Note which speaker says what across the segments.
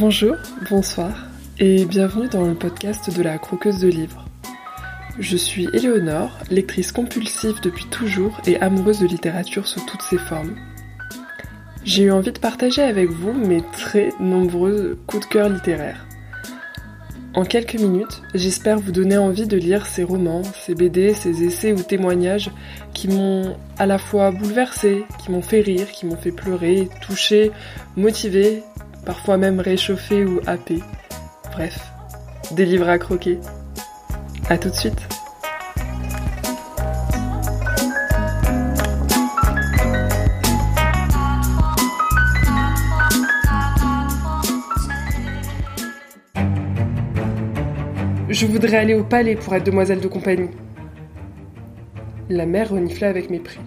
Speaker 1: Bonjour, bonsoir et bienvenue dans le podcast de la croqueuse de livres. Je suis Éléonore, lectrice compulsive depuis toujours et amoureuse de littérature sous toutes ses formes. J'ai eu envie de partager avec vous mes très nombreux coups de cœur littéraires. En quelques minutes, j'espère vous donner envie de lire ces romans, ces BD, ces essais ou témoignages qui m'ont à la fois bouleversé, qui m'ont fait rire, qui m'ont fait pleurer, touché, motivé, parfois même réchauffé ou happé. Bref, des livres à croquer. A tout de suite Je voudrais aller au palais pour être demoiselle de compagnie. La mère renifla avec mépris.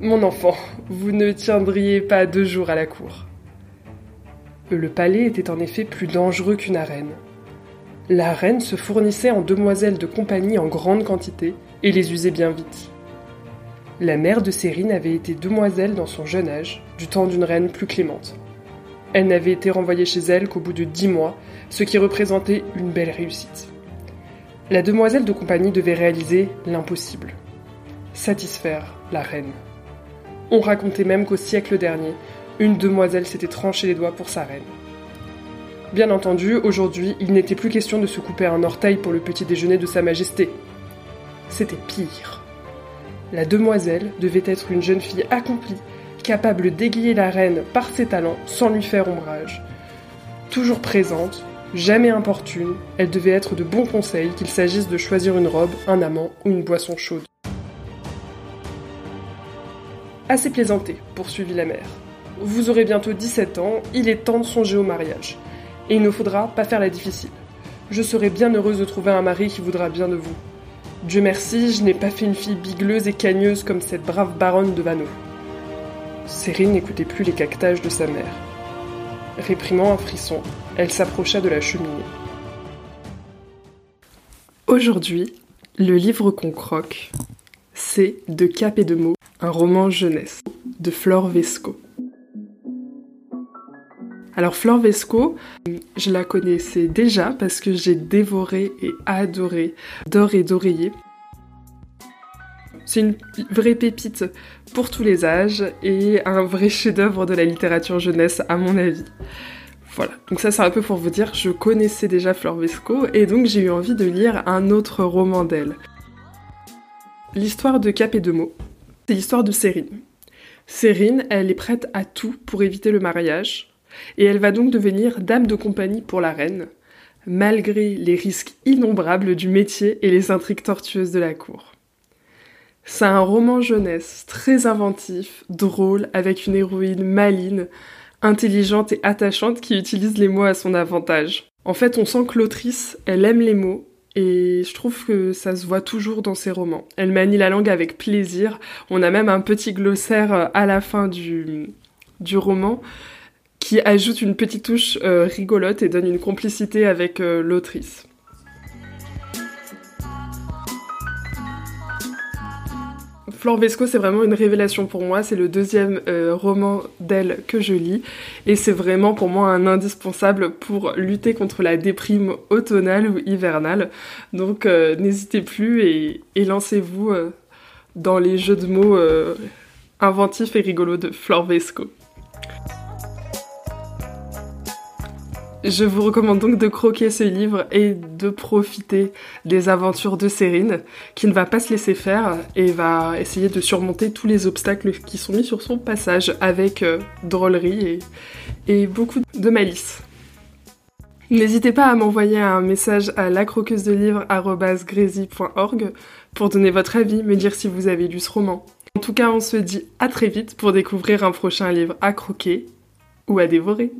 Speaker 1: Mon enfant, vous ne tiendriez pas deux jours à la cour. Le palais était en effet plus dangereux qu'une arène. La reine se fournissait en demoiselles de compagnie en grande quantité et les usait bien vite. La mère de Sérine avait été demoiselle dans son jeune âge, du temps d'une reine plus clémente. Elle n'avait été renvoyée chez elle qu'au bout de dix mois, ce qui représentait une belle réussite. La demoiselle de compagnie devait réaliser l'impossible. Satisfaire la reine. On racontait même qu'au siècle dernier, une demoiselle s'était tranché les doigts pour sa reine. Bien entendu, aujourd'hui, il n'était plus question de se couper un orteil pour le petit déjeuner de Sa Majesté. C'était pire. La demoiselle devait être une jeune fille accomplie, capable d'aiguiller la reine par ses talents sans lui faire ombrage. Toujours présente, jamais importune, elle devait être de bons conseils qu'il s'agisse de choisir une robe, un amant ou une boisson chaude. Assez plaisanté, poursuivit la mère. Vous aurez bientôt 17 ans, il est temps de songer au mariage. Et il ne faudra pas faire la difficile. Je serai bien heureuse de trouver un mari qui voudra bien de vous. Dieu merci, je n'ai pas fait une fille bigleuse et cagneuse comme cette brave baronne de Vanneau. Cérine n'écoutait plus les cactages de sa mère. Réprimant un frisson, elle s'approcha de la cheminée. Aujourd'hui, le livre qu'on croque, c'est De Cap et de mots, un roman jeunesse de Flore Vesco. Alors Flore Vesco, je la connaissais déjà parce que j'ai dévoré et adoré D'or et d'oreiller. C'est une vraie pépite pour tous les âges et un vrai chef-d'œuvre de la littérature jeunesse à mon avis. Voilà, donc ça c'est un peu pour vous dire, je connaissais déjà Flore Vesco et donc j'ai eu envie de lire un autre roman d'elle. L'histoire de Cap et de mots, c'est l'histoire de Sérine. Sérine, elle est prête à tout pour éviter le mariage, et elle va donc devenir dame de compagnie pour la reine, malgré les risques innombrables du métier et les intrigues tortueuses de la cour. C'est un roman jeunesse très inventif, drôle, avec une héroïne maline, intelligente et attachante qui utilise les mots à son avantage. En fait, on sent que l'autrice, elle aime les mots, et je trouve que ça se voit toujours dans ses romans. Elle manie la langue avec plaisir. On a même un petit glossaire à la fin du, du roman qui ajoute une petite touche euh, rigolote et donne une complicité avec euh, l'autrice. Flore Vesco, c'est vraiment une révélation pour moi. C'est le deuxième euh, roman d'elle que je lis. Et c'est vraiment pour moi un indispensable pour lutter contre la déprime automnale ou hivernale. Donc n'hésitez plus et, lancez-vous dans les jeux de mots inventifs et rigolos de Flore Je vous recommande donc de croquer ce livre et de profiter des aventures de Sérine, qui ne va pas se laisser faire et va essayer de surmonter tous les obstacles qui sont mis sur son passage avec euh, drôlerie et, beaucoup de malice. N'hésitez pas à m'envoyer un message à lacroqueusedelivre.org pour donner votre avis, me dire si vous avez lu ce roman. En tout cas, on se dit à très vite pour découvrir un prochain livre à croquer ou à dévorer.